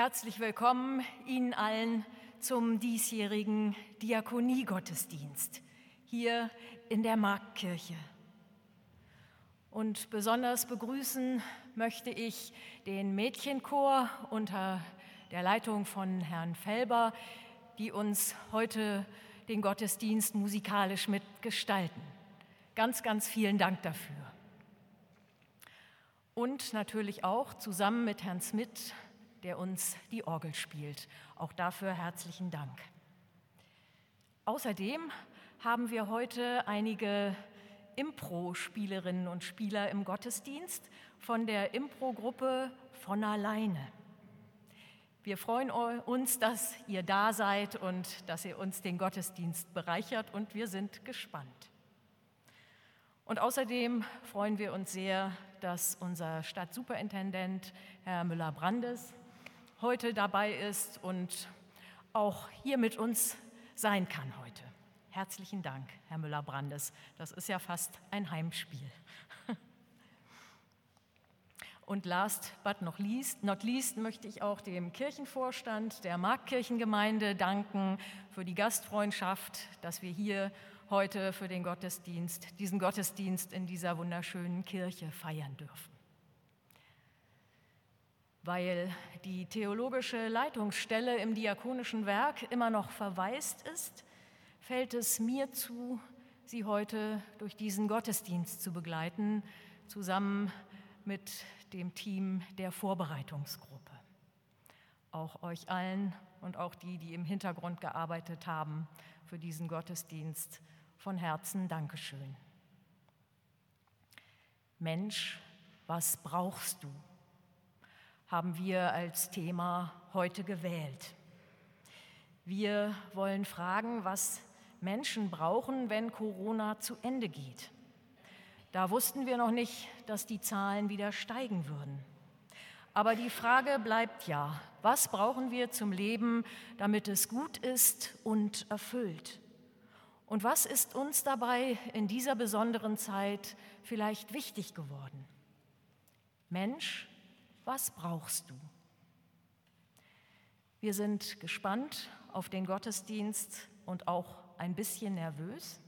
Herzlich willkommen Ihnen allen zum diesjährigen Diakoniegottesdienst hier in der Marktkirche. Und besonders begrüßen möchte ich den Mädchenchor unter der Leitung von Herrn Felber, die uns heute den Gottesdienst musikalisch mitgestalten. Ganz, ganz vielen Dank dafür. Und natürlich auch zusammen mit Herrn Smith, der uns die Orgel spielt. Auch dafür herzlichen Dank. Außerdem haben wir heute einige Impro-Spielerinnen und Spieler im Gottesdienst von der Impro-Gruppe von alleine. Wir freuen uns, dass ihr da seid und dass ihr uns den Gottesdienst bereichert und wir sind gespannt. Und außerdem freuen wir uns sehr, dass unser Stadtsuperintendent Herr Müller-Brandes heute dabei ist und auch hier mit uns sein kann heute. Herzlichen Dank, Herr Müller-Brandes. Das ist ja fast ein Heimspiel. Und last but not least, not least möchte ich auch dem Kirchenvorstand der Marktkirchengemeinde danken für die Gastfreundschaft, dass wir hier heute für den Gottesdienst, diesen Gottesdienst in dieser wunderschönen Kirche feiern dürfen. Weil die theologische Leitungsstelle im diakonischen Werk immer noch verwaist ist, fällt es mir zu, Sie heute durch diesen Gottesdienst zu begleiten, zusammen mit dem Team der Vorbereitungsgruppe. Auch euch allen und auch die, die im Hintergrund gearbeitet haben für diesen Gottesdienst, von Herzen Dankeschön. Mensch, was brauchst du? Haben wir als Thema heute gewählt. Wir wollen fragen, was Menschen brauchen, wenn Corona zu Ende geht. Da wussten wir noch nicht, dass die Zahlen wieder steigen würden. Aber die Frage bleibt ja, was brauchen wir zum Leben, damit es gut ist und erfüllt? Und was ist uns dabei in dieser besonderen Zeit vielleicht wichtig geworden? Mensch, was brauchst du? Wir sind gespannt auf den Gottesdienst und auch ein bisschen nervös.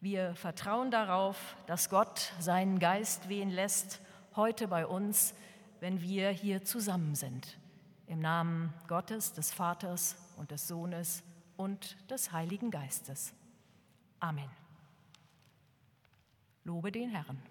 Wir vertrauen darauf, dass Gott seinen Geist wehen lässt heute bei uns, wenn wir hier zusammen sind. Im Namen Gottes, des Vaters und des Sohnes und des Heiligen Geistes. Amen. Lobe den Herrn.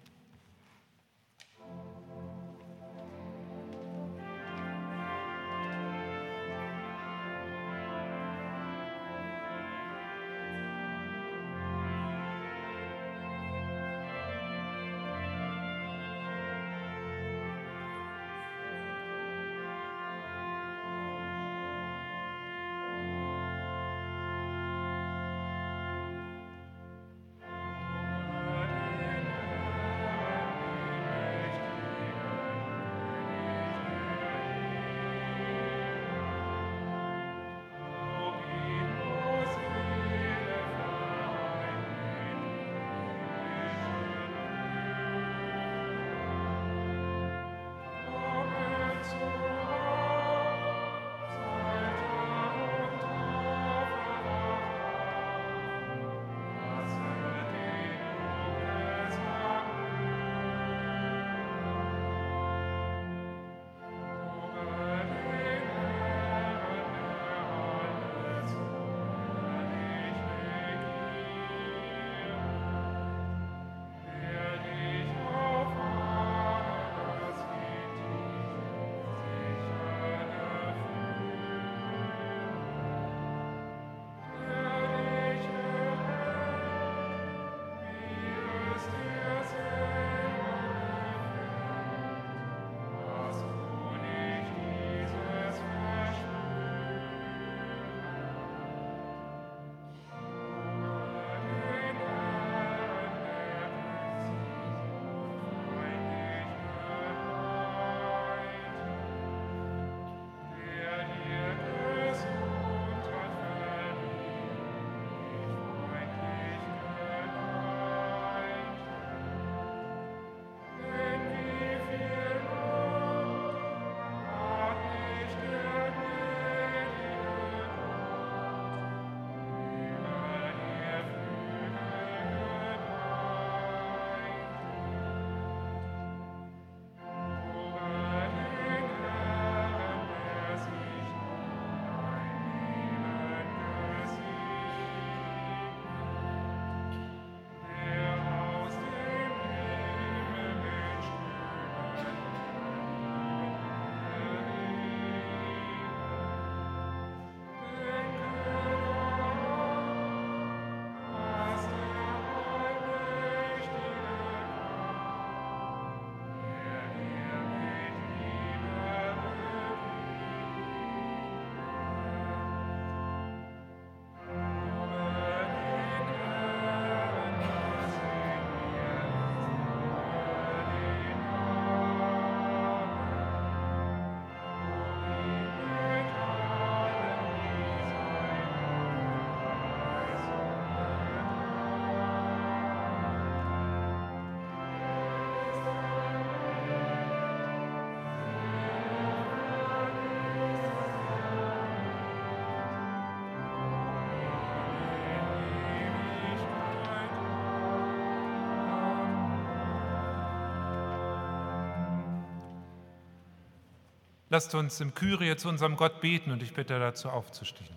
Lasst uns im Kyrie zu unserem Gott beten und ich bitte dazu aufzustehen.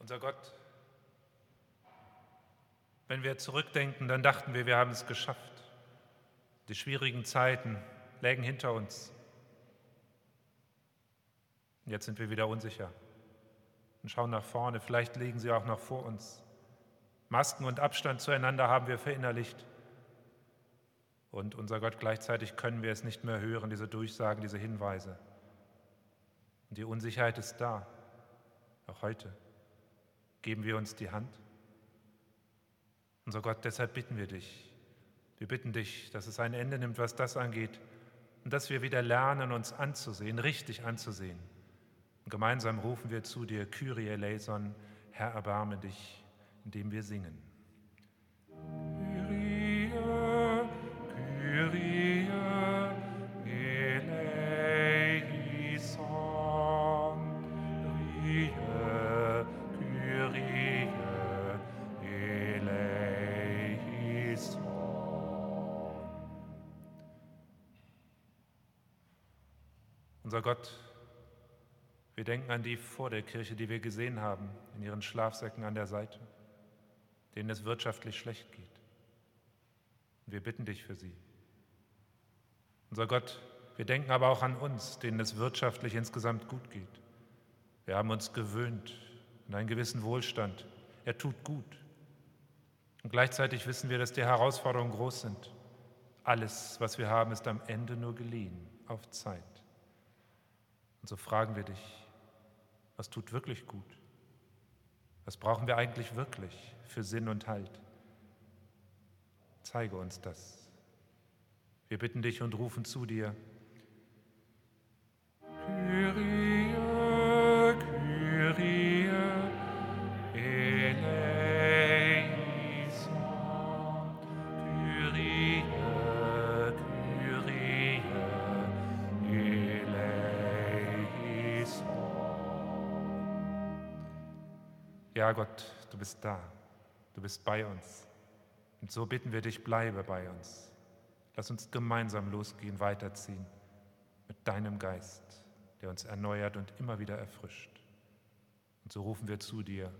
Unser Gott, wenn wir zurückdenken, dann dachten wir, wir haben es geschafft. Die schwierigen Zeiten lägen hinter uns. Jetzt sind wir wieder unsicher und schauen nach vorne. Vielleicht liegen sie auch noch vor uns. Masken und Abstand zueinander haben wir verinnerlicht. Und unser Gott, gleichzeitig können wir es nicht mehr hören, diese Durchsagen, diese Hinweise. Und die Unsicherheit ist da, auch heute. Geben wir uns die Hand? Unser Gott, deshalb bitten wir dich. Wir bitten dich, dass es ein Ende nimmt, was das angeht, und dass wir wieder lernen, uns anzusehen, richtig anzusehen. Und gemeinsam rufen wir zu dir, Kyrie eleison, Herr, erbarme dich, indem wir singen. Unser Gott, wir denken an die vor der Kirche, die wir gesehen haben, in ihren Schlafsäcken an der Seite, denen es wirtschaftlich schlecht geht. Und wir bitten dich für sie. Unser Gott, wir denken aber auch an uns, denen es wirtschaftlich insgesamt gut geht. Wir haben uns gewöhnt an einen gewissen Wohlstand. Er tut gut. Und gleichzeitig wissen wir, dass die Herausforderungen groß sind. Alles, was wir haben, ist am Ende nur geliehen, auf Zeit. Und so fragen wir dich, was tut wirklich gut? Was brauchen wir eigentlich wirklich für Sinn und Halt? Zeige uns das. Wir bitten dich und rufen zu dir. Ja, Gott, du bist da. Du bist bei uns. Und so bitten wir dich, bleibe bei uns. Lass uns gemeinsam losgehen, weiterziehen mit deinem Geist, der uns erneuert und immer wieder erfrischt. Und so rufen wir zu dir.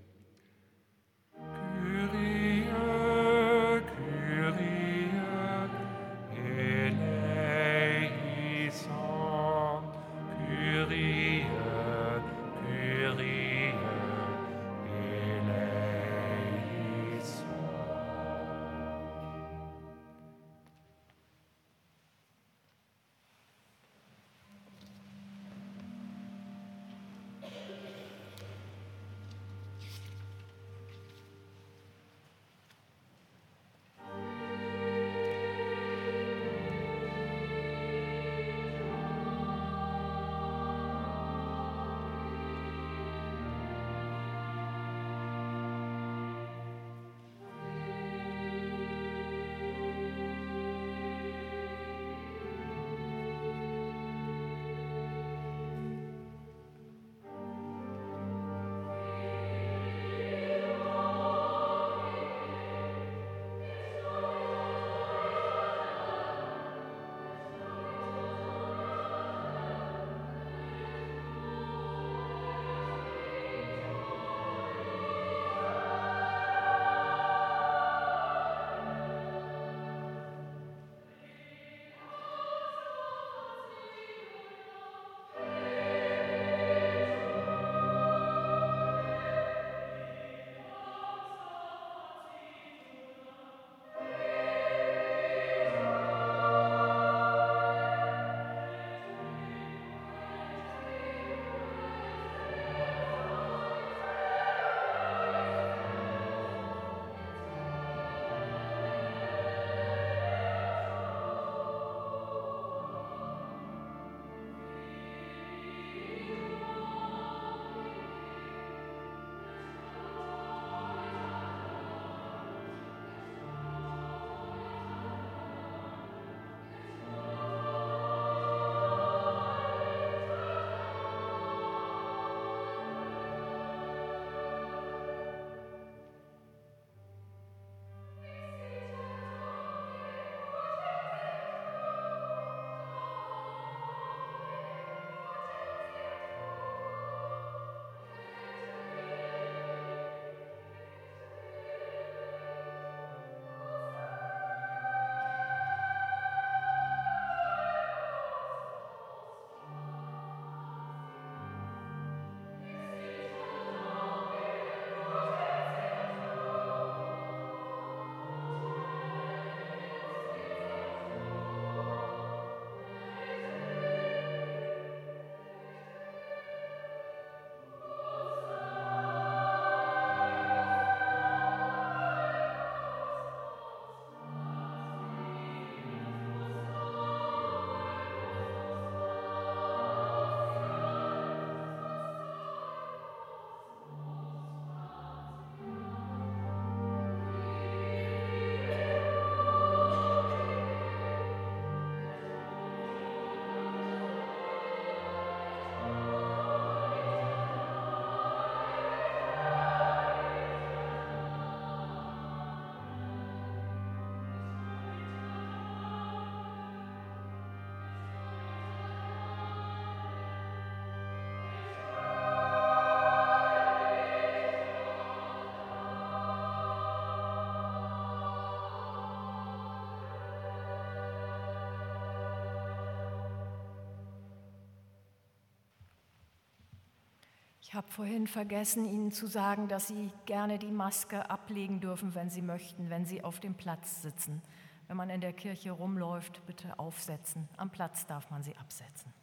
Ich habe vorhin vergessen, Ihnen zu sagen, dass Sie gerne die Maske ablegen dürfen, wenn Sie möchten, wenn Sie auf dem Platz sitzen. Wenn man in der Kirche rumläuft, bitte aufsetzen. Am Platz darf man sie absetzen.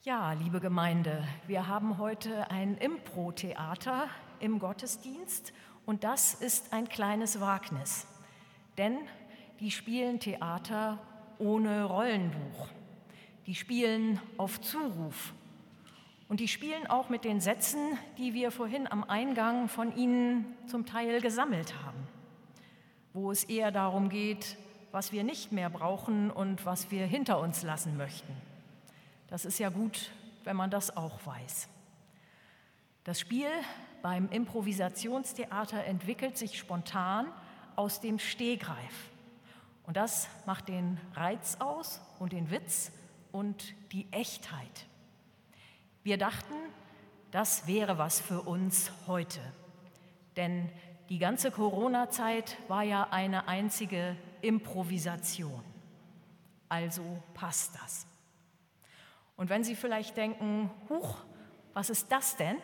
Ja, liebe Gemeinde, wir haben heute ein Impro-Theater im Gottesdienst und das ist ein kleines Wagnis, denn die spielen Theater ohne Rollenbuch. Die spielen auf Zuruf und die spielen auch mit den Sätzen, die wir vorhin am Eingang von Ihnen zum Teil gesammelt haben, wo es eher darum geht, was wir nicht mehr brauchen und was wir hinter uns lassen möchten. Das ist ja gut, wenn man das auch weiß. Das Spiel beim Improvisationstheater entwickelt sich spontan aus dem Stehgreif. Und das macht den Reiz aus und den Witz und die Echtheit. Wir dachten, das wäre was für uns heute. Denn die ganze Corona-Zeit war ja eine einzige Improvisation. Also passt das. Und wenn Sie vielleicht denken, huch, was ist das denn?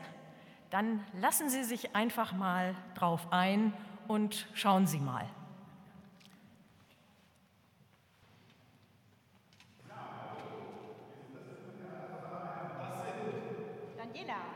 Dann lassen Sie sich einfach mal drauf ein und schauen Sie mal. you know.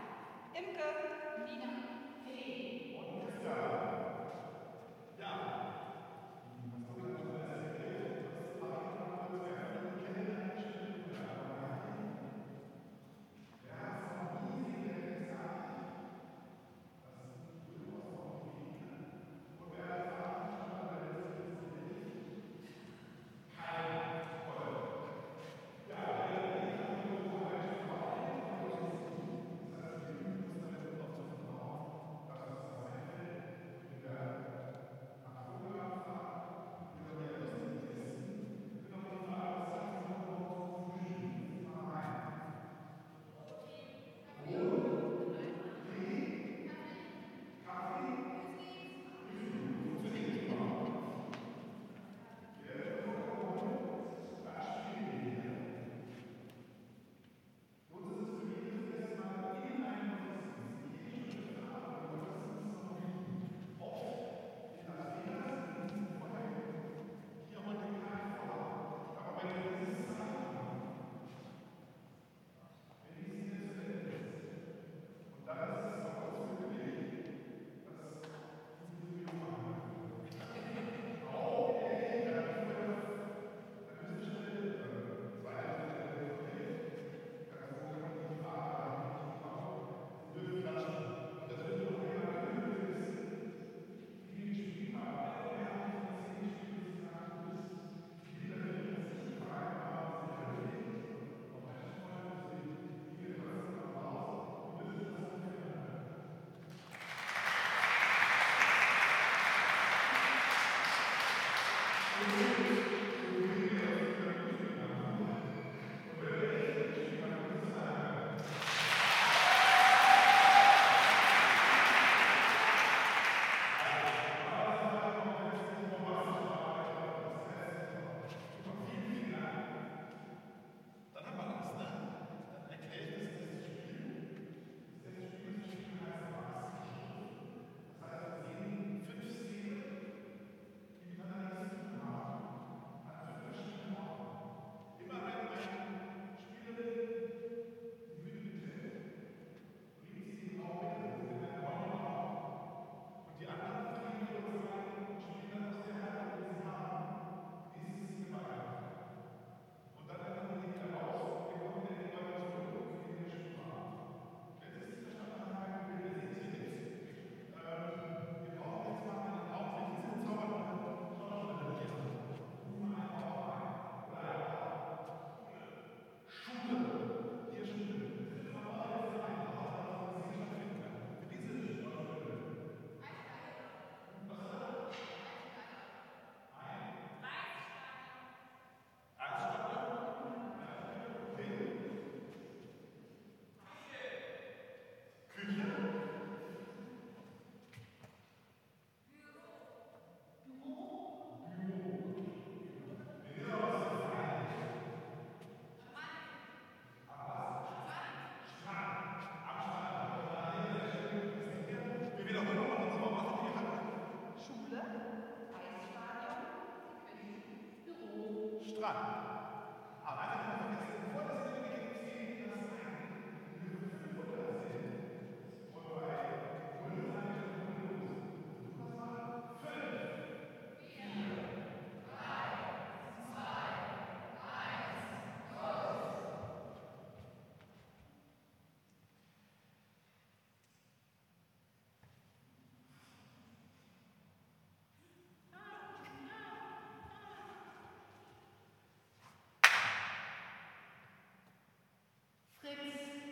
Six.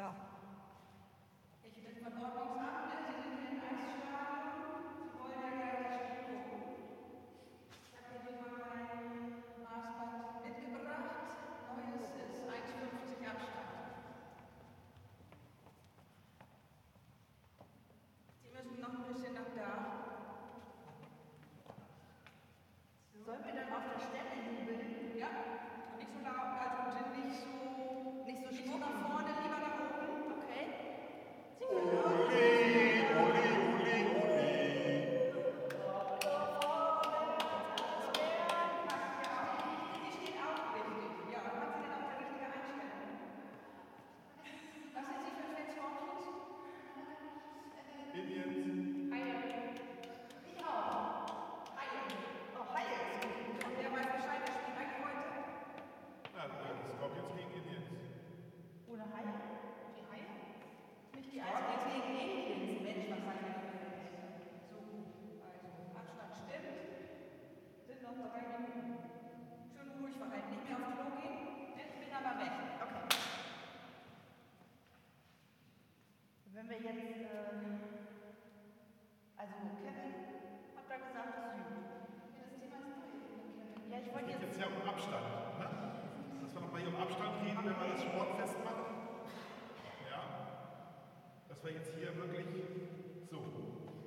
ja. wir jetzt, ähm, also Kevin hat da gesagt, es Ja, das Thema ist neu. Ja, ich wollte jetzt. jetzt ja um Abstand, ne? Dass wir nochmal hier um Abstand reden, wenn wir das Sportfest machen. Ja? Dass wir jetzt hier wirklich so.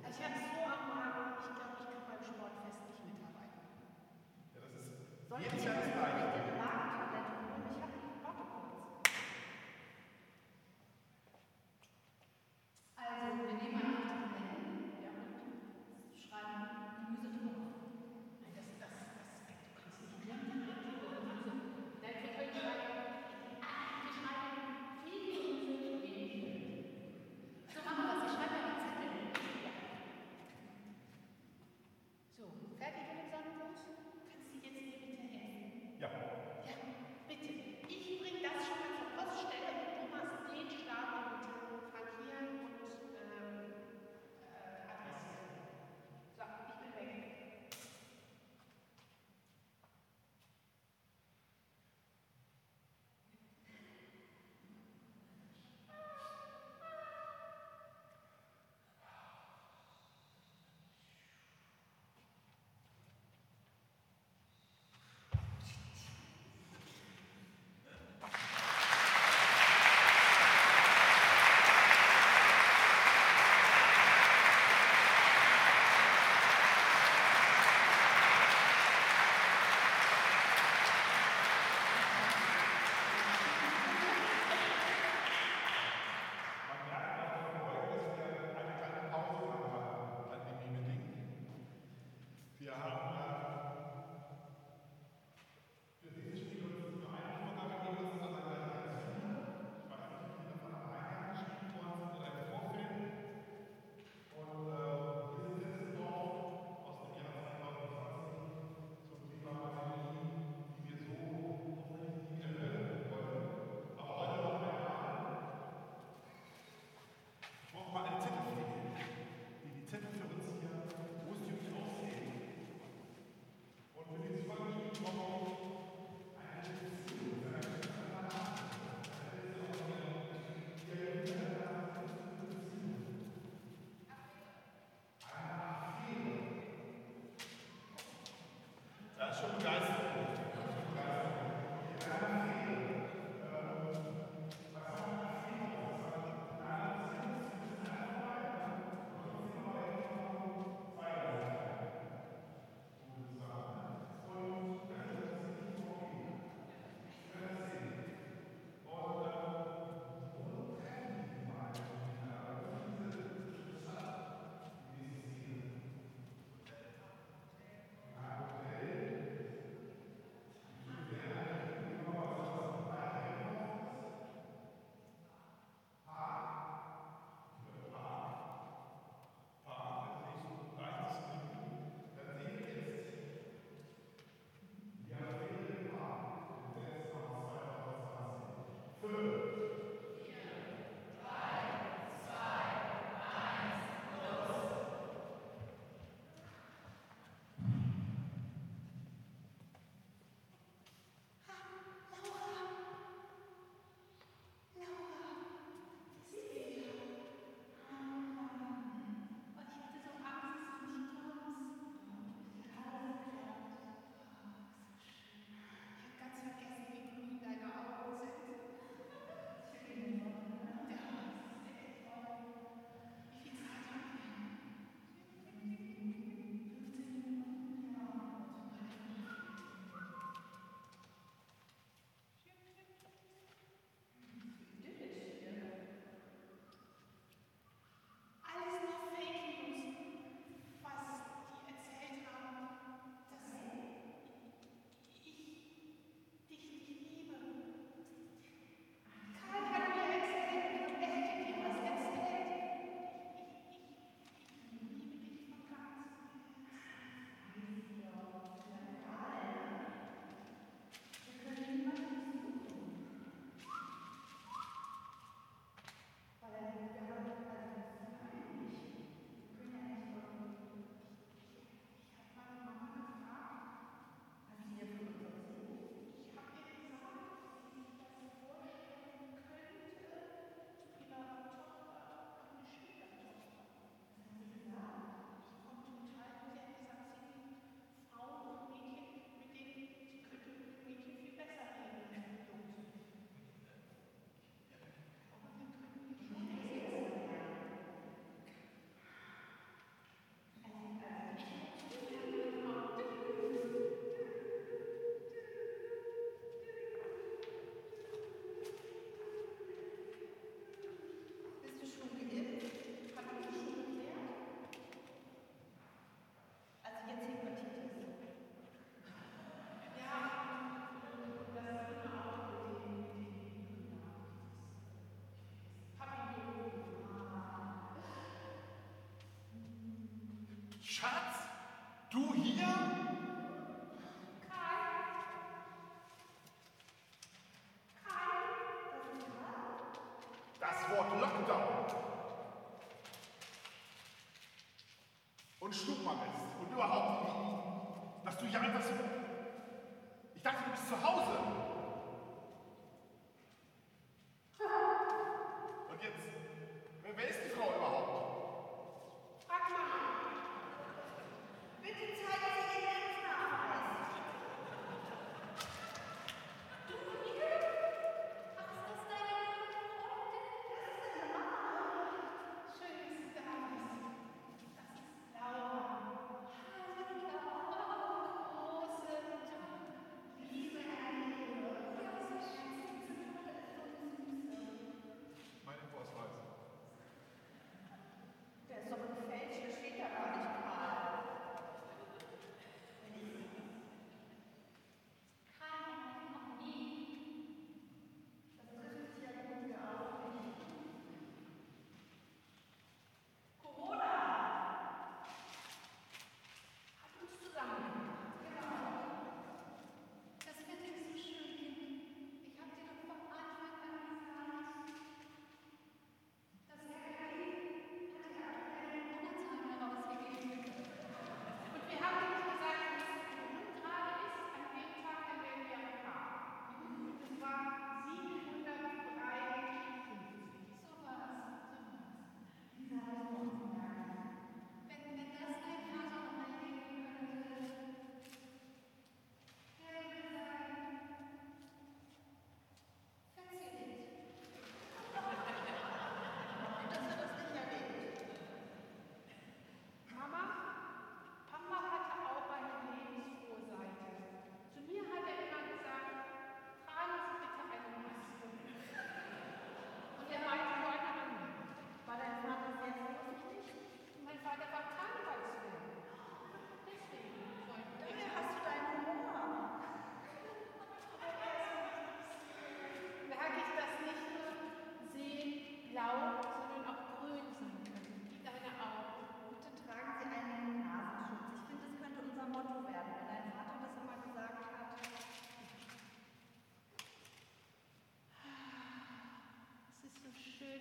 Also ich habe so am Magen, ich glaube, ich kann beim Sportfest nicht mitarbeiten. Ja, das ist. Sollte jedes Jahr das gleiche. Yeah. schon begeistert. Schatz, du hier?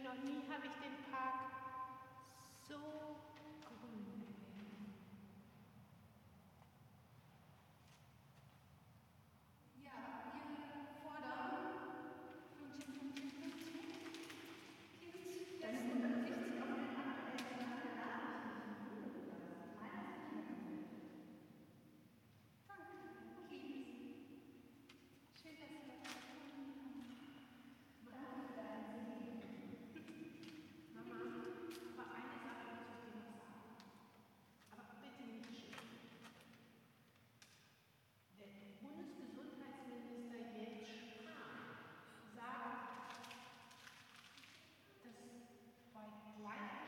Noch nie habe ich den Park so grün gesehen. Ja, wir fordern Pünktchen, Pünktchen, Pünktchen. Kind, das unterrichtet sich auf den aktuellen Stand der Nachrichten. Danke, Kind. Schön, dass Sie das gefunden haben. Mama, aber eine Sache muss ich dir noch sagen. Aber bitte nicht schön. Der Bundesgesundheitsminister Jens Spahn sagt, dass bei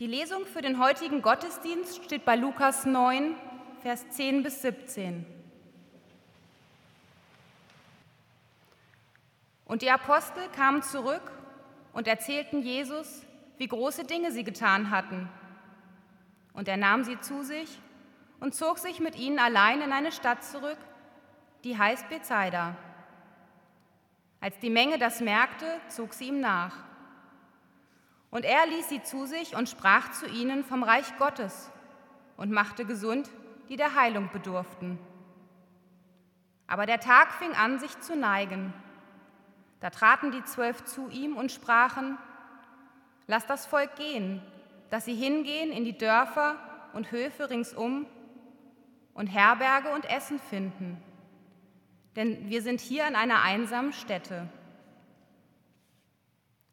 Die Lesung für den heutigen Gottesdienst steht bei Lukas 9, Vers 10 bis 17. Und die Apostel kamen zurück und erzählten Jesus, wie große Dinge sie getan hatten. Und er nahm sie zu sich und zog sich mit ihnen allein in eine Stadt zurück, die heißt Bethsaida. Als die Menge das merkte, zog sie ihm nach. Und er ließ sie zu sich und sprach zu ihnen vom Reich Gottes und machte gesund, die der Heilung bedurften. Aber der Tag fing an, sich zu neigen. Da traten die Zwölf zu ihm und sprachen, Lass das Volk gehen, dass sie hingehen in die Dörfer und Höfe ringsum und Herberge und Essen finden. Denn wir sind hier an einer einsamen Stätte.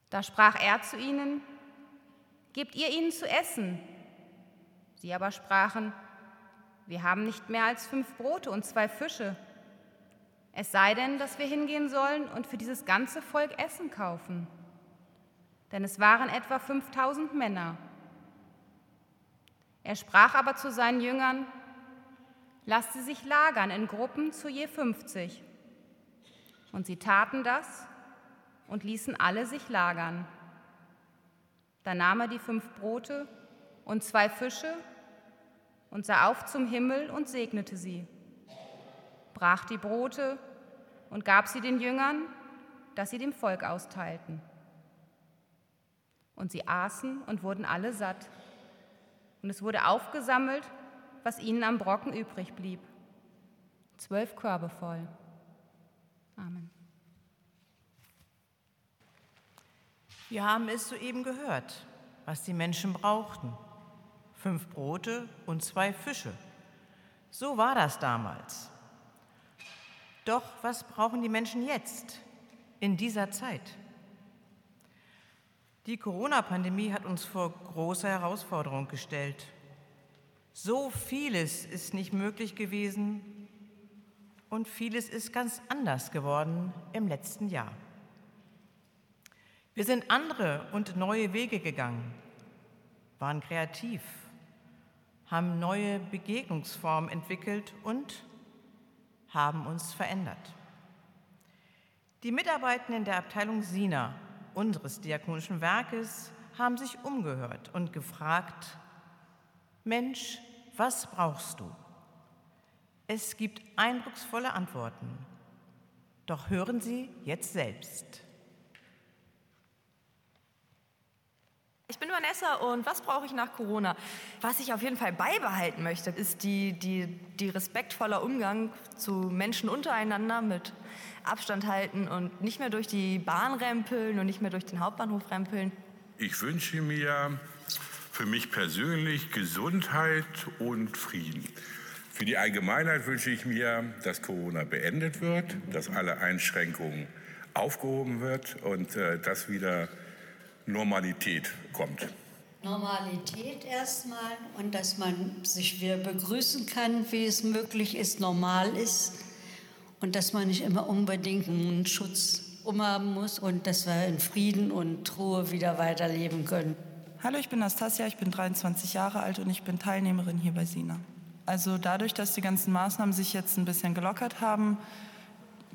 Da sprach er zu ihnen, Gebt ihr ihnen zu essen? Sie aber sprachen, Wir haben nicht mehr als fünf Brote und zwei Fische. Es sei denn, dass wir hingehen sollen und für dieses ganze Volk Essen kaufen. Denn es waren etwa 5000 Männer. Er sprach aber zu seinen Jüngern, Lasst sie sich lagern in Gruppen zu je 50. Und sie taten das und ließen alle sich lagern. Da nahm er die fünf Brote und zwei Fische und sah auf zum Himmel und segnete sie, brach die Brote und gab sie den Jüngern, dass sie dem Volk austeilten. Und sie aßen und wurden alle satt. Und es wurde aufgesammelt, was ihnen am Brocken übrig blieb. Zwölf Körbe voll. Amen. Wir haben es soeben gehört, was die Menschen brauchten. Fünf Brote und zwei Fische. So war das damals. Doch was brauchen die Menschen jetzt, in dieser Zeit? Die Corona-Pandemie hat uns vor große Herausforderungen gestellt. So vieles ist nicht möglich gewesen und vieles ist ganz anders geworden im letzten Jahr. Wir sind andere und neue Wege gegangen, waren kreativ, haben neue Begegnungsformen entwickelt und haben uns verändert. Die Mitarbeitenden der Abteilung Sina unseres diakonischen Werkes haben sich umgehört und gefragt, Mensch, was brauchst du? Es gibt eindrucksvolle Antworten. Doch hören Sie jetzt selbst. Ich bin Vanessa und was brauche ich nach Corona? Was ich auf jeden Fall beibehalten möchte, ist die, die, die respektvoller Umgang zu Menschen untereinander mit Abstand halten und nicht mehr durch die Bahn rempeln und nicht mehr durch den Hauptbahnhof rempeln. Ich wünsche mir für mich persönlich Gesundheit und Frieden. Für die Allgemeinheit wünsche ich mir, dass Corona beendet wird, dass alle Einschränkungen aufgehoben wird und äh, dass wieder Normalität kommt. Normalität erstmal und dass man sich wieder begrüßen kann, wie es möglich ist, normal ist und dass man nicht immer unbedingt einen Schutz umhaben muss und dass wir in Frieden und Ruhe wieder weiterleben können. Hallo, ich bin Nastasia, ich bin 23 Jahre alt und ich bin Teilnehmerin hier bei Sina. Also dadurch, dass die ganzen Maßnahmen sich jetzt ein bisschen gelockert haben,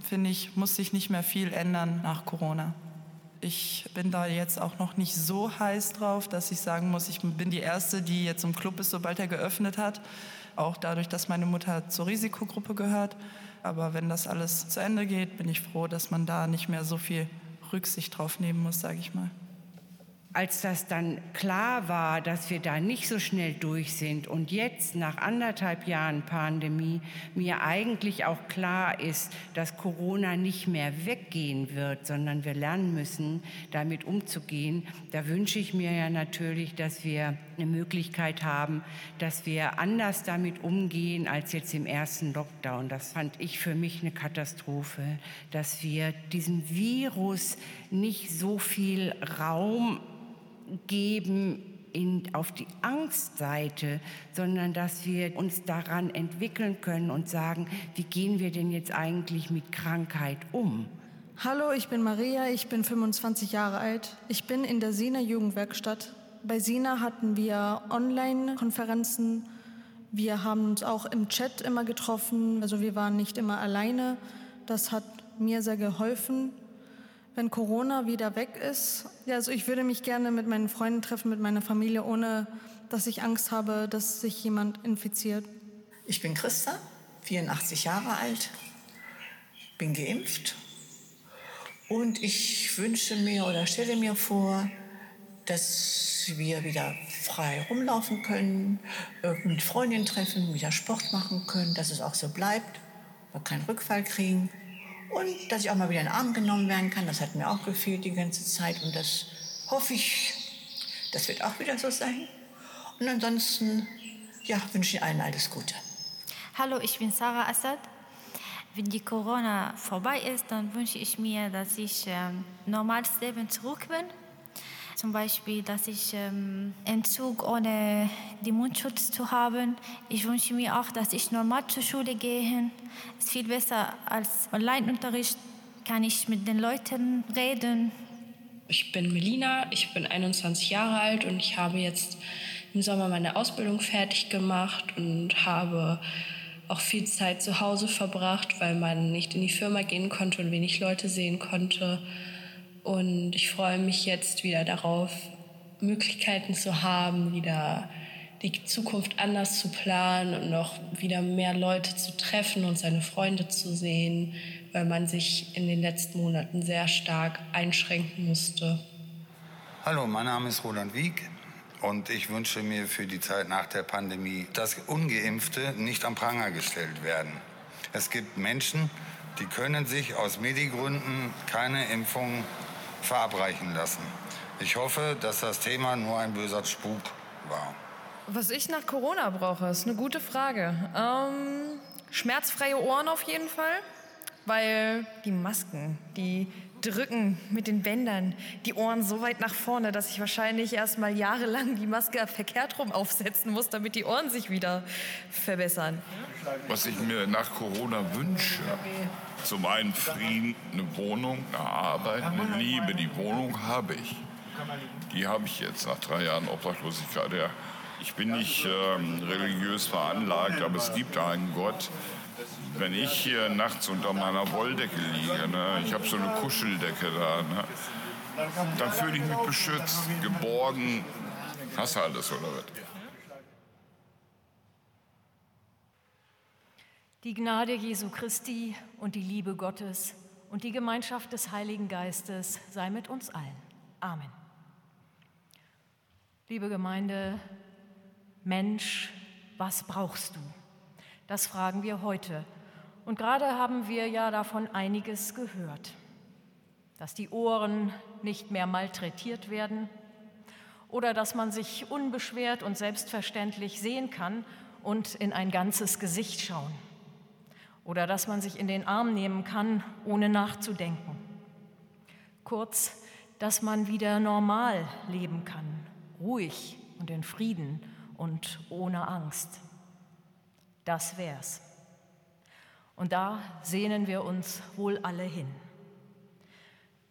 finde ich, muss sich nicht mehr viel ändern nach Corona. Ich bin da jetzt auch noch nicht so heiß drauf, dass ich sagen muss, ich bin die Erste, die jetzt im Club ist, sobald er geöffnet hat. Auch dadurch, dass meine Mutter zur Risikogruppe gehört. Aber wenn das alles zu Ende geht, bin ich froh, dass man da nicht mehr so viel Rücksicht drauf nehmen muss, sage ich mal als das dann klar war, dass wir da nicht so schnell durch sind und jetzt nach anderthalb Jahren Pandemie mir eigentlich auch klar ist, dass Corona nicht mehr weggehen wird, sondern wir lernen müssen, damit umzugehen, da wünsche ich mir ja natürlich, dass wir eine Möglichkeit haben, dass wir anders damit umgehen als jetzt im ersten Lockdown. Das fand ich für mich eine Katastrophe, dass wir diesem Virus nicht so viel Raum geben in, auf die Angstseite, sondern dass wir uns daran entwickeln können und sagen, wie gehen wir denn jetzt eigentlich mit Krankheit um? Hallo, ich bin Maria, ich bin 25 Jahre alt. Ich bin in der Sina Jugendwerkstatt. Bei Sina hatten wir Online-Konferenzen. Wir haben uns auch im Chat immer getroffen. Also wir waren nicht immer alleine. Das hat mir sehr geholfen wenn Corona wieder weg ist. Ja, also ich würde mich gerne mit meinen Freunden treffen, mit meiner Familie, ohne dass ich Angst habe, dass sich jemand infiziert. Ich bin Christa, 84 Jahre alt, bin geimpft und ich wünsche mir oder stelle mir vor, dass wir wieder frei rumlaufen können, äh, mit Freundinnen treffen, wieder Sport machen können, dass es auch so bleibt, wir keinen Rückfall kriegen. Und dass ich auch mal wieder in den Arm genommen werden kann, das hat mir auch gefehlt die ganze Zeit. Und das hoffe ich, das wird auch wieder so sein. Und ansonsten, ja, wünsche ich allen alles Gute. Hallo, ich bin Sarah Assad. Wenn die Corona vorbei ist, dann wünsche ich mir, dass ich ähm, normales Leben zurück bin zum Beispiel, dass ich ähm, Entzug ohne den Mundschutz zu haben. Ich wünsche mir auch, dass ich normal zur Schule gehe. Ist viel besser als Online-Unterricht. Kann ich mit den Leuten reden. Ich bin Melina, ich bin 21 Jahre alt und ich habe jetzt im Sommer meine Ausbildung fertig gemacht und habe auch viel Zeit zu Hause verbracht, weil man nicht in die Firma gehen konnte und wenig Leute sehen konnte. Und ich freue mich jetzt wieder darauf, Möglichkeiten zu haben, wieder die Zukunft anders zu planen und noch wieder mehr Leute zu treffen und seine Freunde zu sehen, weil man sich in den letzten Monaten sehr stark einschränken musste. Hallo, mein Name ist Roland Wieck und ich wünsche mir für die Zeit nach der Pandemie, dass ungeimpfte nicht am Pranger gestellt werden. Es gibt Menschen, die können sich aus Medigründen keine Impfung verabreichen lassen. Ich hoffe, dass das Thema nur ein böser Spuk war. Was ich nach Corona brauche, ist eine gute Frage. Ähm, schmerzfreie Ohren auf jeden Fall, weil die Masken, die drücken mit den Bändern die Ohren so weit nach vorne, dass ich wahrscheinlich erst mal jahrelang die Maske verkehrt rum aufsetzen muss, damit die Ohren sich wieder verbessern. Was ich mir nach Corona wünsche, zum einen Frieden, eine Wohnung, eine Arbeit, eine Liebe. Die Wohnung habe ich. Die habe ich jetzt nach drei Jahren Obdachlosigkeit. Ich bin nicht ähm, religiös veranlagt, aber es gibt einen Gott. Wenn ich hier nachts unter meiner Wolldecke liege, ne, ich habe so eine Kuscheldecke da, ne, dann fühle ich mich beschützt, geborgen. Hast du alles, oder was? Die Gnade Jesu Christi und die Liebe Gottes und die Gemeinschaft des Heiligen Geistes sei mit uns allen. Amen. Liebe Gemeinde, Mensch, was brauchst du? Das fragen wir heute. Und gerade haben wir ja davon einiges gehört. Dass die Ohren nicht mehr malträtiert werden oder dass man sich unbeschwert und selbstverständlich sehen kann und in ein ganzes Gesicht schauen. Oder dass man sich in den Arm nehmen kann, ohne nachzudenken. Kurz, dass man wieder normal leben kann, ruhig und in Frieden und ohne Angst. Das wär's. Und da sehnen wir uns wohl alle hin.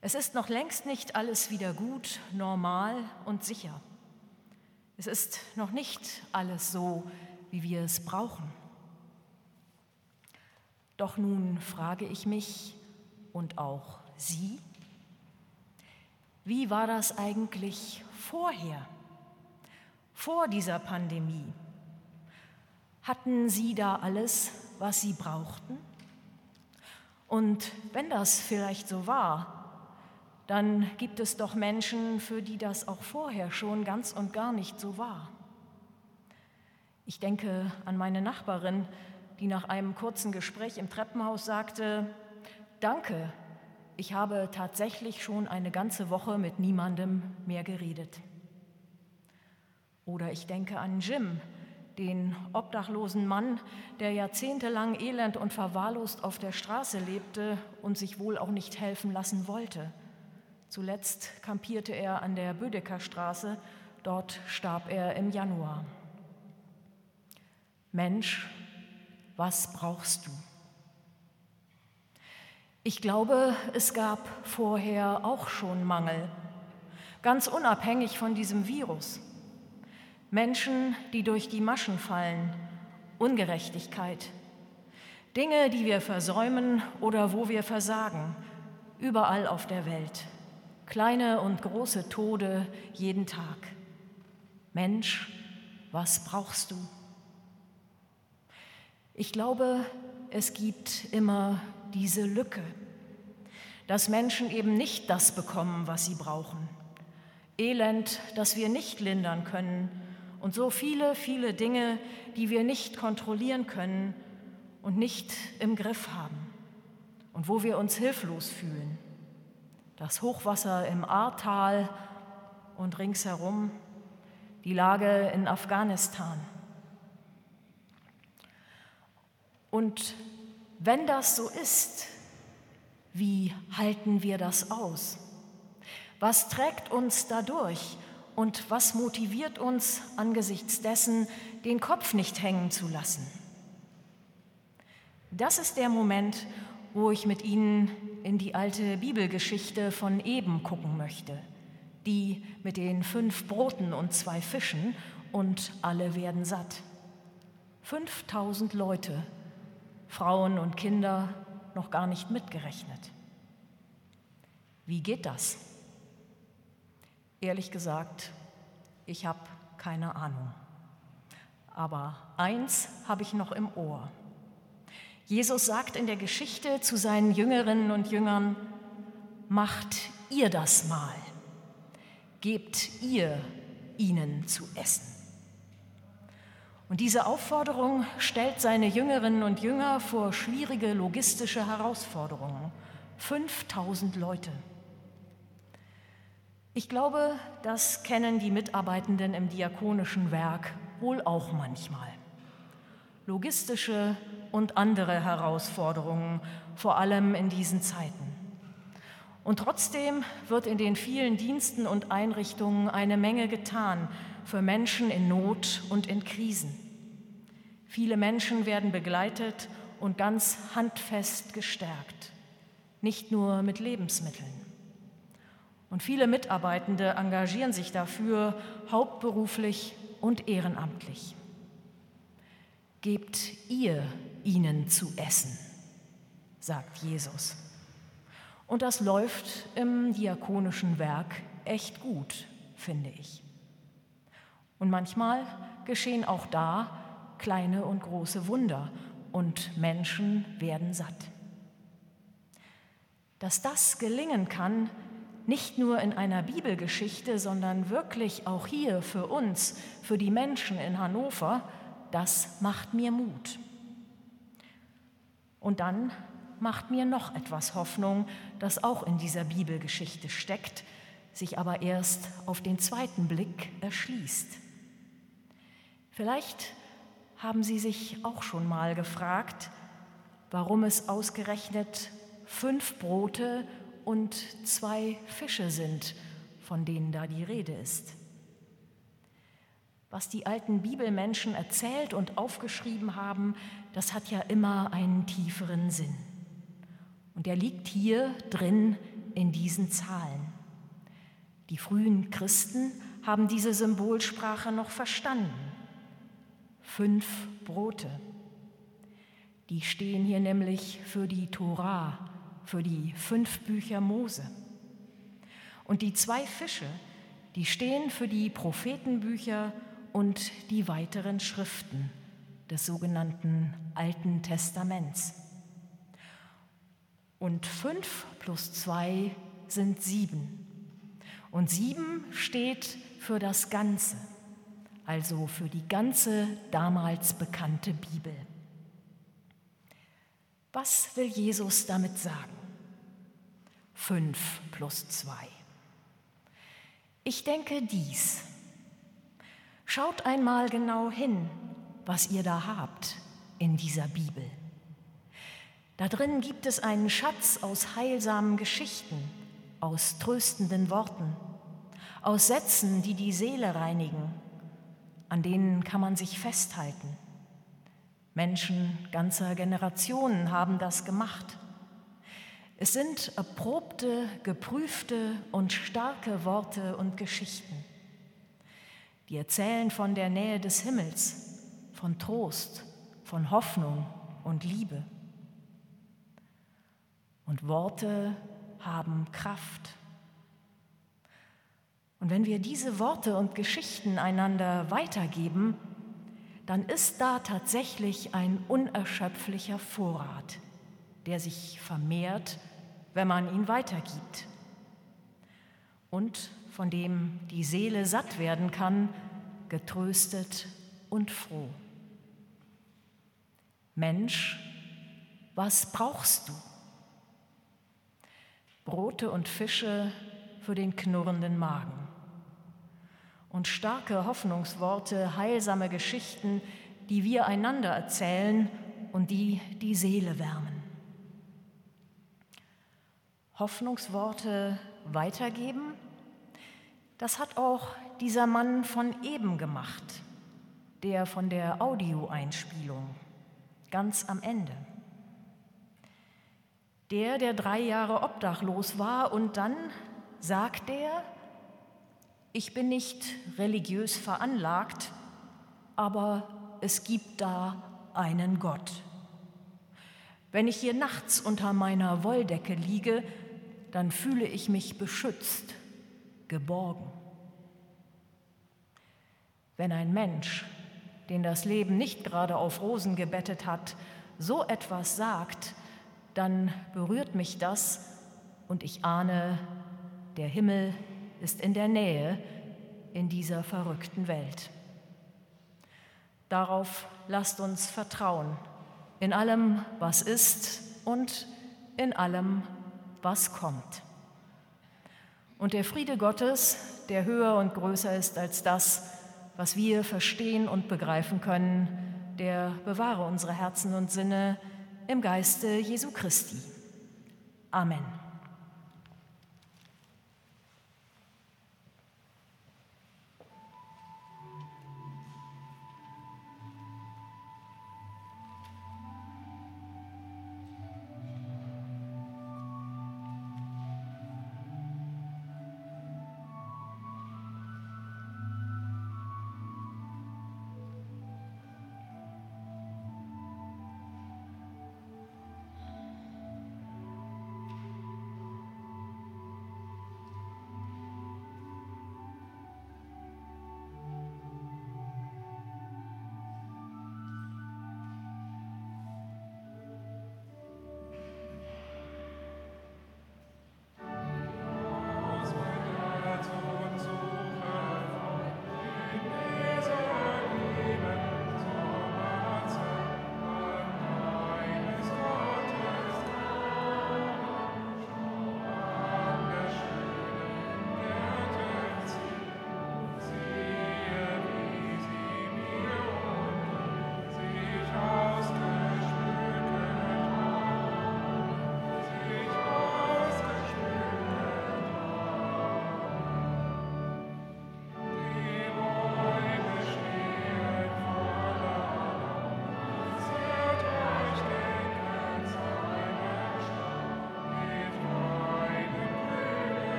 Es ist noch längst nicht alles wieder gut, normal und sicher. Es ist noch nicht alles so, wie wir es brauchen. Doch nun frage ich mich und auch Sie, wie war das eigentlich vorher? vor dieser Pandemie? Hatten Sie da alles, was Sie brauchten? Und wenn das vielleicht so war, dann gibt es doch Menschen, für die das auch vorher schon ganz und gar nicht so war. Ich denke an meine Nachbarin, die nach einem kurzen Gespräch im Treppenhaus sagte, Danke, ich habe tatsächlich schon eine ganze Woche mit niemandem mehr geredet. Oder ich denke an Jim, den obdachlosen Mann, der jahrzehntelang elend und verwahrlost auf der Straße lebte und sich wohl auch nicht helfen lassen wollte. Zuletzt kampierte er an der Bödecker Straße, dort starb er im Januar. Mensch, was brauchst du? Ich glaube, es gab vorher auch schon Mangel, ganz unabhängig von diesem Virus. Menschen, die durch die Maschen fallen, Ungerechtigkeit, Dinge, die wir versäumen oder wo wir versagen, überall auf der Welt, kleine und große Tode jeden Tag. Mensch, was brauchst du? Ich glaube, es gibt immer diese Lücke, dass Menschen eben nicht das bekommen, was sie brauchen. Elend, das wir nicht lindern können, und so viele, viele Dinge, die wir nicht kontrollieren können und nicht im Griff haben und wo wir uns hilflos fühlen. Das Hochwasser im Ahrtal und ringsherum, die Lage in Afghanistan. Und wenn das so ist, wie halten wir das aus? Was trägt uns dadurch? Und was motiviert uns angesichts dessen, den Kopf nicht hängen zu lassen? Das ist der Moment, wo ich mit Ihnen in die alte Bibelgeschichte von eben gucken möchte. Die mit den fünf Broten und zwei Fischen und alle werden satt. 5000 Leute, Frauen und Kinder noch gar nicht mitgerechnet. Wie geht das? Ehrlich gesagt, ich habe keine Ahnung. Aber eins habe ich noch im Ohr. Jesus sagt in der Geschichte zu seinen Jüngerinnen und Jüngern, macht ihr das mal, gebt ihr ihnen zu essen. Und diese Aufforderung stellt seine Jüngerinnen und Jünger vor schwierige logistische Herausforderungen. 5000 Leute. Ich glaube, das kennen die Mitarbeitenden im diakonischen Werk wohl auch manchmal. Logistische und andere Herausforderungen, vor allem in diesen Zeiten. Und trotzdem wird in den vielen Diensten und Einrichtungen eine Menge getan für Menschen in Not und in Krisen. Viele Menschen werden begleitet und ganz handfest gestärkt, nicht nur mit Lebensmitteln. Und viele Mitarbeitende engagieren sich dafür hauptberuflich und ehrenamtlich. Gebt ihr ihnen zu essen, sagt Jesus. Und das läuft im diakonischen Werk echt gut, finde ich. Und manchmal geschehen auch da kleine und große Wunder und Menschen werden satt. Dass das gelingen kann, nicht nur in einer Bibelgeschichte, sondern wirklich auch hier für uns, für die Menschen in Hannover, das macht mir Mut. Und dann macht mir noch etwas Hoffnung, das auch in dieser Bibelgeschichte steckt, sich aber erst auf den zweiten Blick erschließt. Vielleicht haben Sie sich auch schon mal gefragt, warum es ausgerechnet fünf Brote und zwei Fische sind, von denen da die Rede ist. Was die alten Bibelmenschen erzählt und aufgeschrieben haben, das hat ja immer einen tieferen Sinn. Und er liegt hier drin in diesen Zahlen. Die frühen Christen haben diese Symbolsprache noch verstanden. Fünf Brote. Die stehen hier nämlich für die Torah, für die fünf Bücher Mose. Und die zwei Fische, die stehen für die Prophetenbücher und die weiteren Schriften des sogenannten Alten Testaments. Und fünf plus zwei sind sieben. Und sieben steht für das Ganze, also für die ganze damals bekannte Bibel. Was will Jesus damit sagen? Fünf plus zwei. Ich denke dies. Schaut einmal genau hin, was ihr da habt in dieser Bibel. Da drin gibt es einen Schatz aus heilsamen Geschichten, aus tröstenden Worten, aus Sätzen, die die Seele reinigen, an denen kann man sich festhalten. Menschen ganzer Generationen haben das gemacht. Es sind erprobte, geprüfte und starke Worte und Geschichten. Die erzählen von der Nähe des Himmels, von Trost, von Hoffnung und Liebe. Und Worte haben Kraft. Und wenn wir diese Worte und Geschichten einander weitergeben, dann ist da tatsächlich ein unerschöpflicher Vorrat, der sich vermehrt, wenn man ihn weitergibt und von dem die Seele satt werden kann, getröstet und froh. Mensch, was brauchst du? Brote und Fische für den knurrenden Magen und starke Hoffnungsworte, heilsame Geschichten, die wir einander erzählen und die die Seele wärmen. Hoffnungsworte weitergeben, das hat auch dieser Mann von eben gemacht, der von der Audioeinspielung ganz am Ende. Der, der drei Jahre obdachlos war und dann sagt er, ich bin nicht religiös veranlagt, aber es gibt da einen Gott. Wenn ich hier nachts unter meiner Wolldecke liege, dann fühle ich mich beschützt, geborgen. Wenn ein Mensch, den das Leben nicht gerade auf Rosen gebettet hat, so etwas sagt, dann berührt mich das und ich ahne, der Himmel ist in der Nähe in dieser verrückten Welt. Darauf lasst uns vertrauen, in allem, was ist und in allem, was kommt. Und der Friede Gottes, der höher und größer ist als das, was wir verstehen und begreifen können, der bewahre unsere Herzen und Sinne im Geiste Jesu Christi. Amen.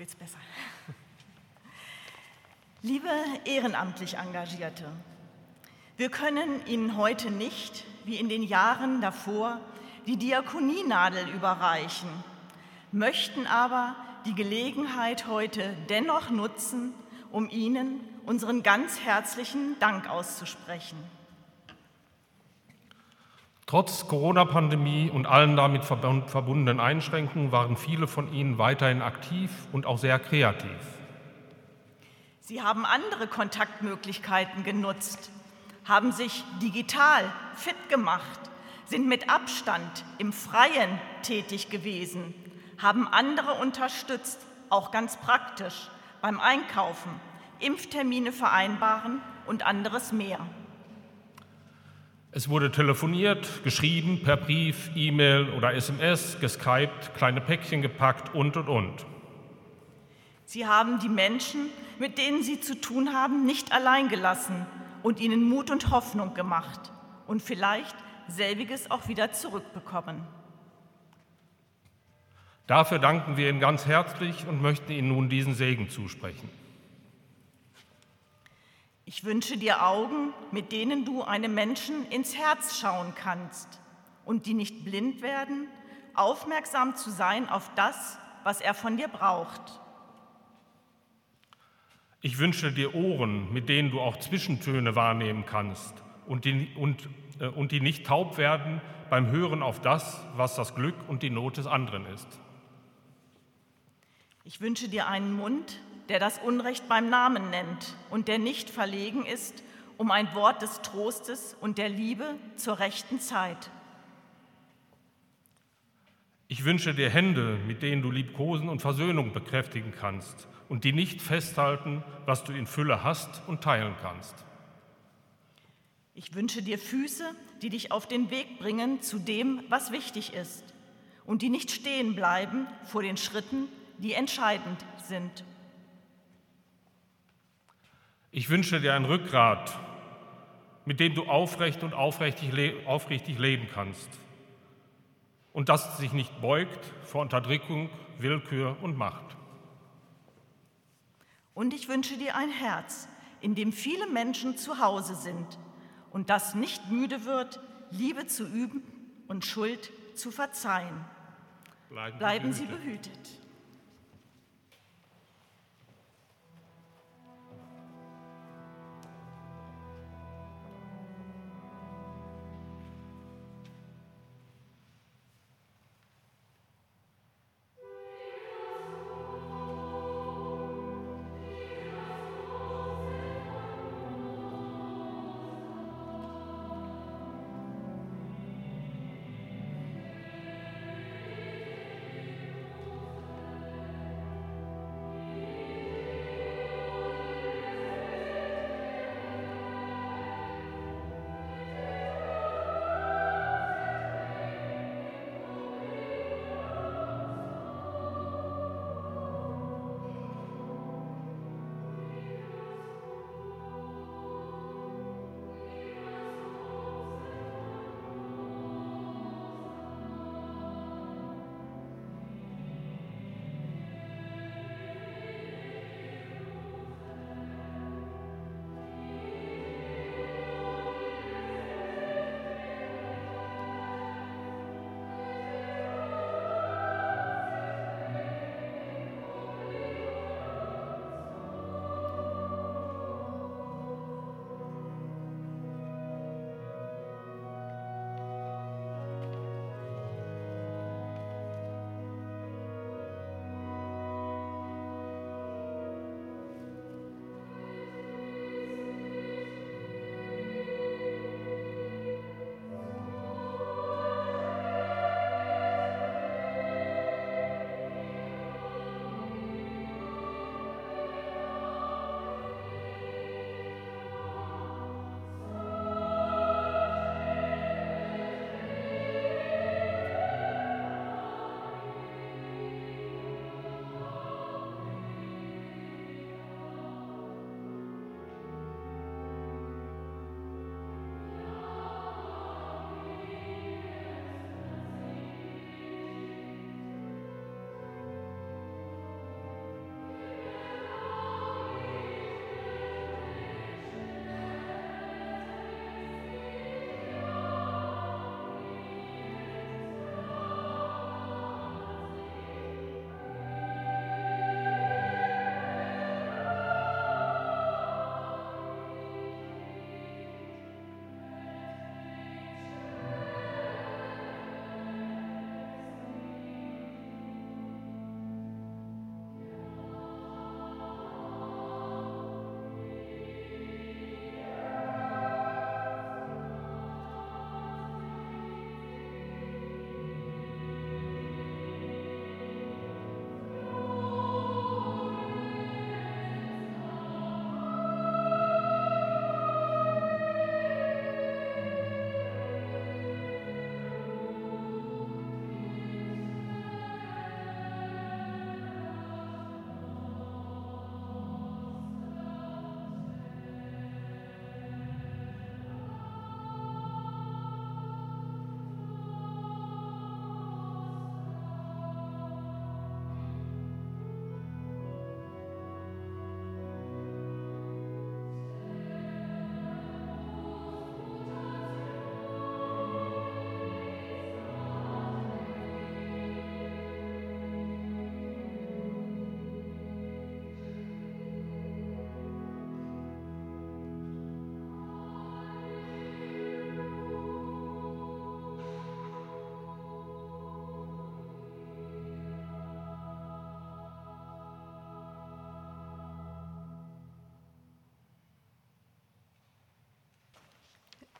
Geht's besser. Liebe ehrenamtlich Engagierte, wir können Ihnen heute nicht, wie in den Jahren davor, die Diakonienadel überreichen, möchten aber die Gelegenheit heute dennoch nutzen, um Ihnen unseren ganz herzlichen Dank auszusprechen. Trotz Corona-Pandemie und allen damit verbundenen Einschränkungen waren viele von ihnen weiterhin aktiv und auch sehr kreativ. Sie haben andere Kontaktmöglichkeiten genutzt, haben sich digital fit gemacht, sind mit Abstand im Freien tätig gewesen, haben andere unterstützt, auch ganz praktisch, beim Einkaufen, Impftermine vereinbaren und anderes mehr. Es wurde telefoniert, geschrieben, per Brief, E-Mail oder SMS, geskypt, kleine Päckchen gepackt und, und, und. Sie haben die Menschen, mit denen Sie zu tun haben, nicht allein gelassen und ihnen Mut und Hoffnung gemacht und vielleicht selbiges auch wieder zurückbekommen. Dafür danken wir Ihnen ganz herzlich und möchten Ihnen nun diesen Segen zusprechen. Ich wünsche dir Augen, mit denen du einem Menschen ins Herz schauen kannst und die nicht blind werden, aufmerksam zu sein auf das, was er von dir braucht. Ich wünsche dir Ohren, mit denen du auch Zwischentöne wahrnehmen kannst und die, und, äh, und die nicht taub werden beim Hören auf das, was das Glück und die Not des anderen ist. Ich wünsche dir einen Mund, der das Unrecht beim Namen nennt und der nicht verlegen ist um ein Wort des Trostes und der Liebe zur rechten Zeit. Ich wünsche dir Hände, mit denen du Liebkosen und Versöhnung bekräftigen kannst und die nicht festhalten, was du in Fülle hast und teilen kannst. Ich wünsche dir Füße, die dich auf den Weg bringen zu dem, was wichtig ist und die nicht stehen bleiben vor den Schritten, die entscheidend sind. Ich wünsche dir ein Rückgrat, mit dem du aufrecht und aufrichtig, aufrichtig leben kannst und das sich nicht beugt vor Unterdrückung, Willkür und Macht. Und ich wünsche dir ein Herz, in dem viele Menschen zu Hause sind und das nicht müde wird, Liebe zu üben und Schuld zu verzeihen. Bleiben, Bleiben Sie behütet.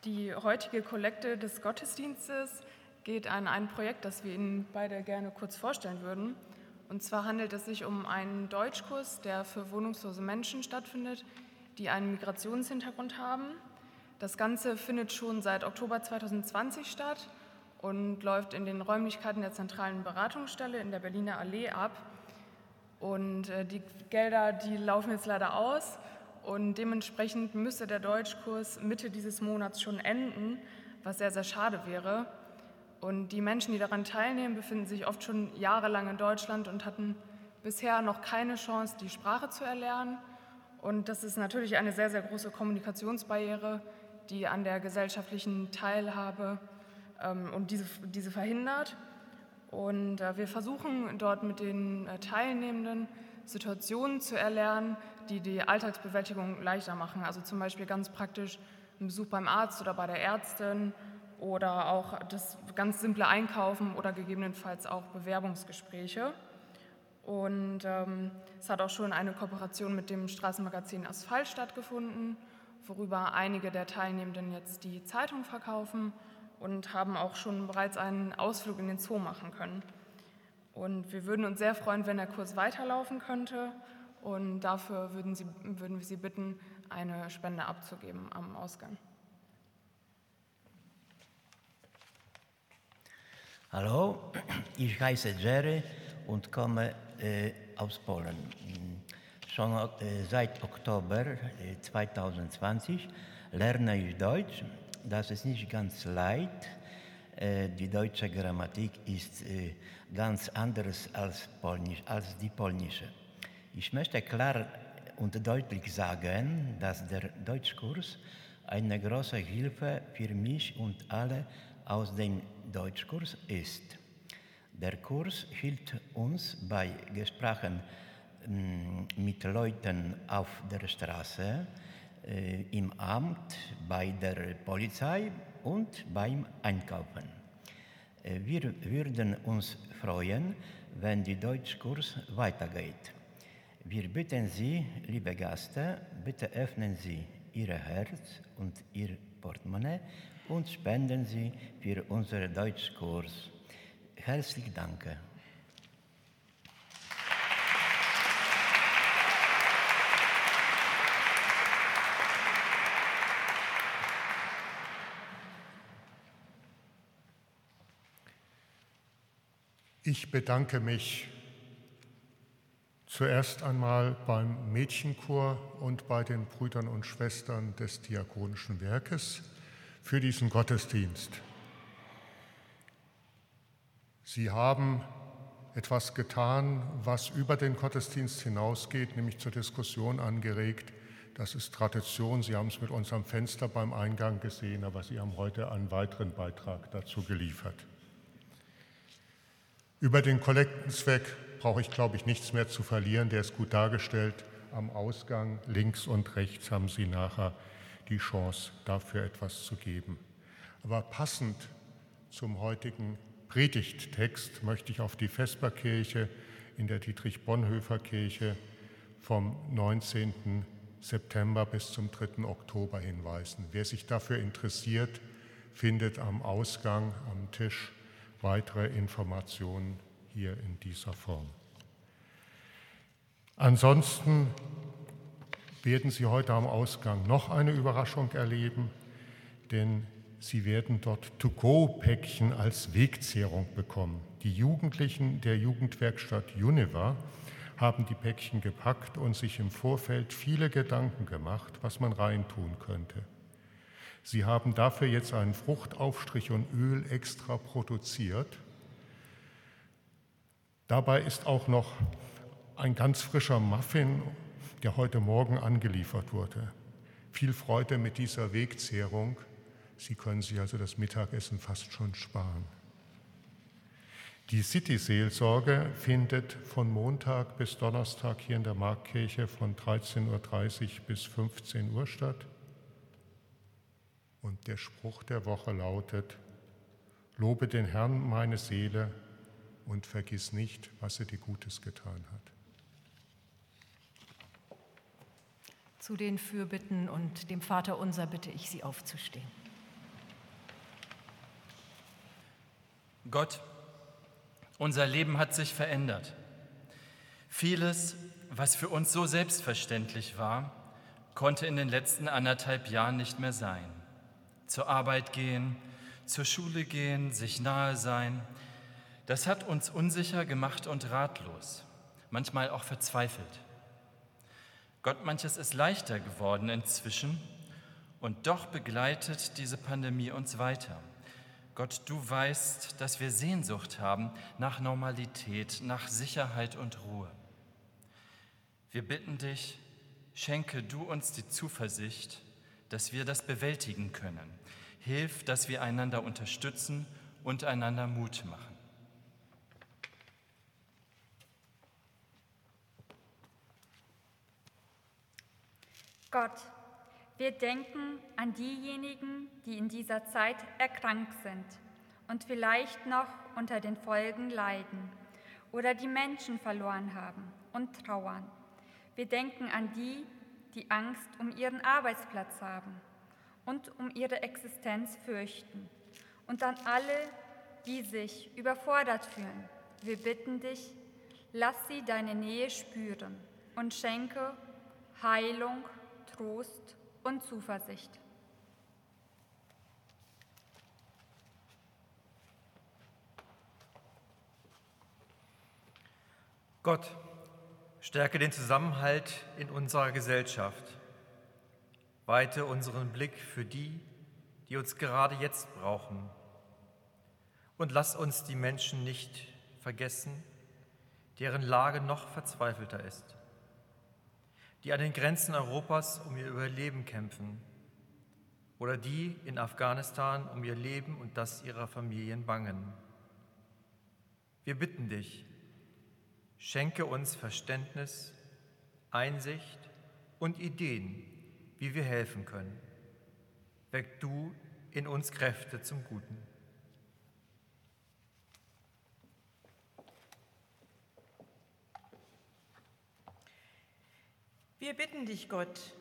Die heutige Kollekte des Gottesdienstes geht an ein Projekt, das wir Ihnen beide gerne kurz vorstellen würden. Und zwar handelt es sich um einen Deutschkurs, der für wohnungslose Menschen stattfindet, die einen Migrationshintergrund haben. Das Ganze findet schon seit Oktober 2020 statt und läuft in den Räumlichkeiten der zentralen Beratungsstelle in der Berliner Allee ab. Und äh, die Gelder, die laufen jetzt leider aus und dementsprechend müsste der Deutschkurs Mitte dieses Monats schon enden, was sehr, sehr schade wäre. Und die Menschen, die daran teilnehmen, befinden sich oft schon jahrelang in Deutschland und hatten bisher noch keine Chance, die Sprache zu erlernen. Und das ist natürlich eine sehr, sehr große Kommunikationsbarriere, die an der gesellschaftlichen Teilhabe ähm, und diese, diese verhindert. Und äh, wir versuchen dort mit den äh, Teilnehmenden Situationen zu erlernen, die die Alltagsbewältigung leichter machen. Also zum Beispiel ganz praktisch ein Besuch beim Arzt oder bei der Ärztin oder auch das ganz simple Einkaufen oder gegebenenfalls auch Bewerbungsgespräche. Und ähm, es hat auch schon eine Kooperation mit dem Straßenmagazin Asphalt stattgefunden, worüber einige der Teilnehmenden jetzt die Zeitung verkaufen und haben auch schon bereits einen Ausflug in den Zoo machen können. Und wir würden uns sehr freuen, wenn der Kurs weiterlaufen könnte. Und dafür würden, Sie, würden wir Sie bitten, eine Spende abzugeben am Ausgang. Hallo, ich heiße Jerry und komme äh, aus Polen. Schon äh, seit Oktober äh, 2020 lerne ich Deutsch. Das ist nicht ganz leicht. Äh, die deutsche Grammatik ist äh, ganz anders als, Polnisch, als die polnische. Ich möchte klar und deutlich sagen, dass der Deutschkurs eine große Hilfe für mich und alle aus dem Deutschkurs ist. Der Kurs hilft uns bei Gesprächen mm, mit Leuten auf der Straße, äh, im Amt, bei der Polizei und beim Einkaufen. Äh, wir würden uns freuen, wenn der Deutschkurs weitergeht. Wir bitten Sie, liebe Gäste, bitte öffnen Sie Ihr Herz und Ihr Portemonnaie und spenden Sie für unseren Deutschkurs. Herzlichen Dank. Ich bedanke mich zuerst einmal beim Mädchenchor und bei den Brüdern und Schwestern des Diakonischen Werkes für diesen Gottesdienst. Sie haben etwas getan, was über den Gottesdienst hinausgeht, nämlich zur Diskussion angeregt. Das ist Tradition. Sie haben es mit unserem Fenster beim Eingang gesehen, aber Sie haben heute einen weiteren Beitrag dazu geliefert. Über den Kollektenzweck brauche ich, glaube ich, nichts mehr zu verlieren. Der ist gut dargestellt. Am Ausgang links und rechts haben Sie nachher die Chance, dafür etwas zu geben. Aber passend zum heutigen Predigttext möchte ich auf die Vesperkirche in der Dietrich-Bonhoeffer-Kirche vom 19. September bis zum 3. Oktober hinweisen. Wer sich dafür interessiert, findet am Ausgang am Tisch weitere Informationen hier in dieser Form. Ansonsten werden Sie heute am Ausgang noch eine Überraschung erleben, denn Sie werden dort To-Go-Päckchen als Wegzehrung bekommen. Die Jugendlichen der Jugendwerkstatt Univa haben die Päckchen gepackt und sich im Vorfeld viele Gedanken gemacht, was man reintun könnte. Sie haben dafür jetzt einen Fruchtaufstrich und Öl extra produziert. Dabei ist auch noch ein ganz frischer Muffin, der heute Morgen angeliefert wurde. Viel Freude mit dieser Wegzehrung. Sie können sich also das Mittagessen fast schon sparen. Die City-Seelsorge findet von Montag bis Donnerstag hier in der Marktkirche von 13.30 Uhr bis 15 Uhr statt. Und der Spruch der Woche lautet, Lobe den Herrn meine Seele und vergiss nicht, was er dir Gutes getan hat. Zu den Fürbitten und dem Vater unser bitte ich Sie aufzustehen. Gott, unser Leben hat sich verändert. Vieles, was für uns so selbstverständlich war, konnte in den letzten anderthalb Jahren nicht mehr sein. Zur Arbeit gehen, zur Schule gehen, sich nahe sein, das hat uns unsicher gemacht und ratlos, manchmal auch verzweifelt. Gott, manches ist leichter geworden inzwischen und doch begleitet diese Pandemie uns weiter. Gott, du weißt, dass wir Sehnsucht haben nach Normalität, nach Sicherheit und Ruhe. Wir bitten dich, schenke du uns die Zuversicht, dass wir das bewältigen können. Hilf, dass wir einander unterstützen und einander Mut machen. Gott, wir denken an diejenigen, die in dieser Zeit erkrankt sind und vielleicht noch unter den Folgen leiden oder die Menschen verloren haben und trauern. Wir denken an die, die Angst um ihren Arbeitsplatz haben und um ihre Existenz fürchten und an alle, die sich überfordert fühlen. Wir bitten dich, lass sie deine Nähe spüren und schenke Heilung, Trost und Zuversicht. Gott, stärke den Zusammenhalt in unserer Gesellschaft. Weite unseren Blick für die, die uns gerade jetzt brauchen. Und lass uns die Menschen nicht vergessen, deren Lage noch verzweifelter ist, die an den Grenzen Europas um ihr Überleben kämpfen oder die in Afghanistan um ihr Leben und das ihrer Familien bangen. Wir bitten dich, Schenke uns Verständnis, Einsicht und Ideen, wie wir helfen können. Weck du in uns Kräfte zum Guten. Wir bitten dich, Gott,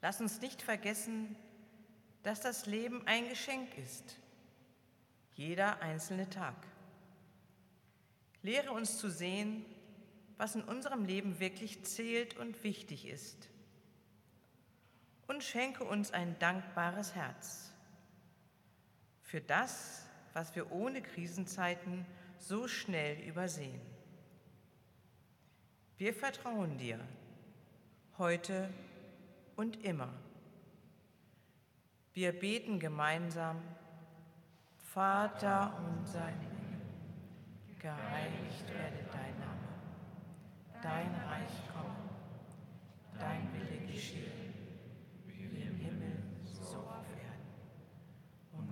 lass uns nicht vergessen, dass das Leben ein Geschenk ist, jeder einzelne Tag. Lehre uns zu sehen, was in unserem Leben wirklich zählt und wichtig ist. Schenke uns ein dankbares Herz für das, was wir ohne Krisenzeiten so schnell übersehen. Wir vertrauen dir heute und immer. Wir beten gemeinsam, Vater unser im geheiligt werde dein Name, dein Reich komme, dein Wille geschehe, wie im Himmel, so auf Erden.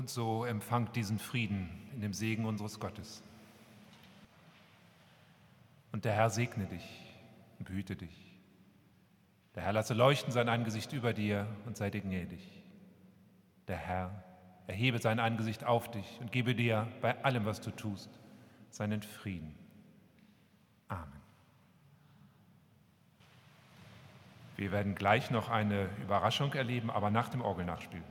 Und so empfangt diesen Frieden in dem Segen unseres Gottes. Und der Herr segne dich und behüte dich. Der Herr lasse leuchten sein Angesicht über dir und sei dir gnädig. Der Herr erhebe sein Angesicht auf dich und gebe dir bei allem, was du tust, seinen Frieden. Amen. Wir werden gleich noch eine Überraschung erleben, aber nach dem Orgelnachspiel.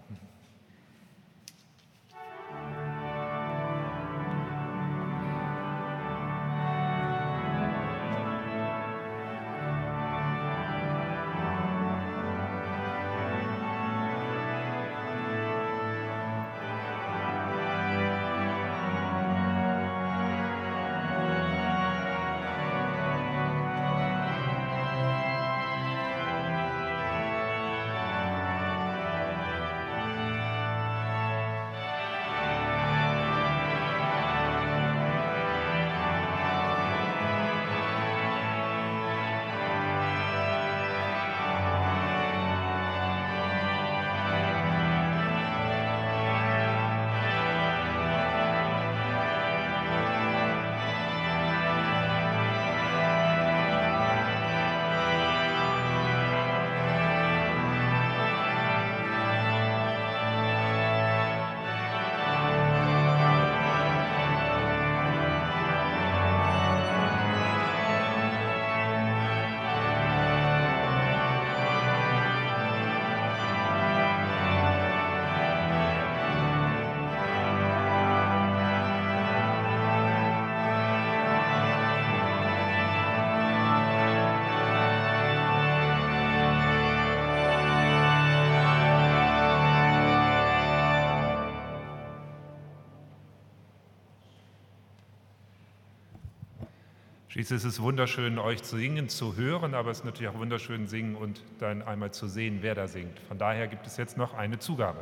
Schließlich ist es wunderschön, euch zu singen, zu hören, aber es ist natürlich auch wunderschön, singen und dann einmal zu sehen, wer da singt. Von daher gibt es jetzt noch eine Zugabe.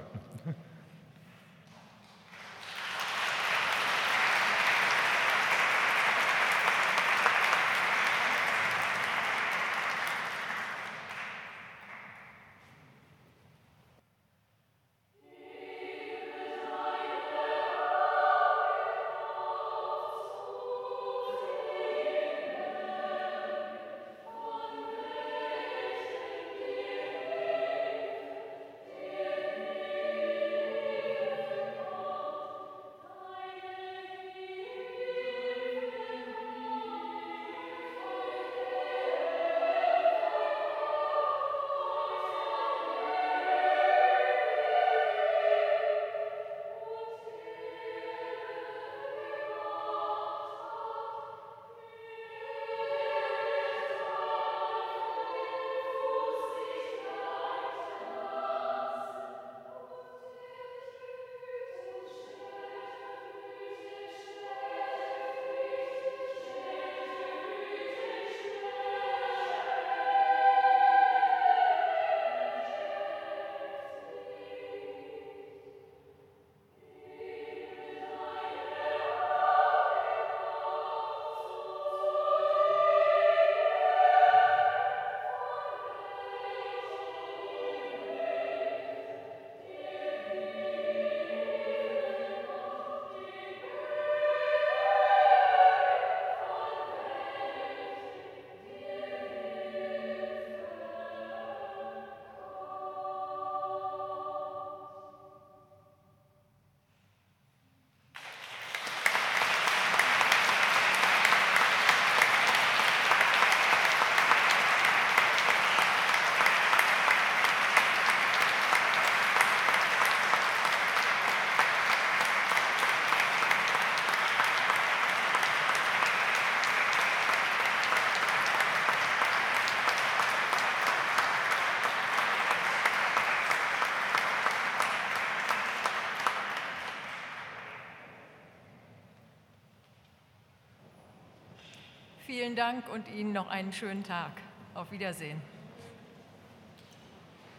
Vielen Dank und Ihnen noch einen schönen Tag. Auf Wiedersehen.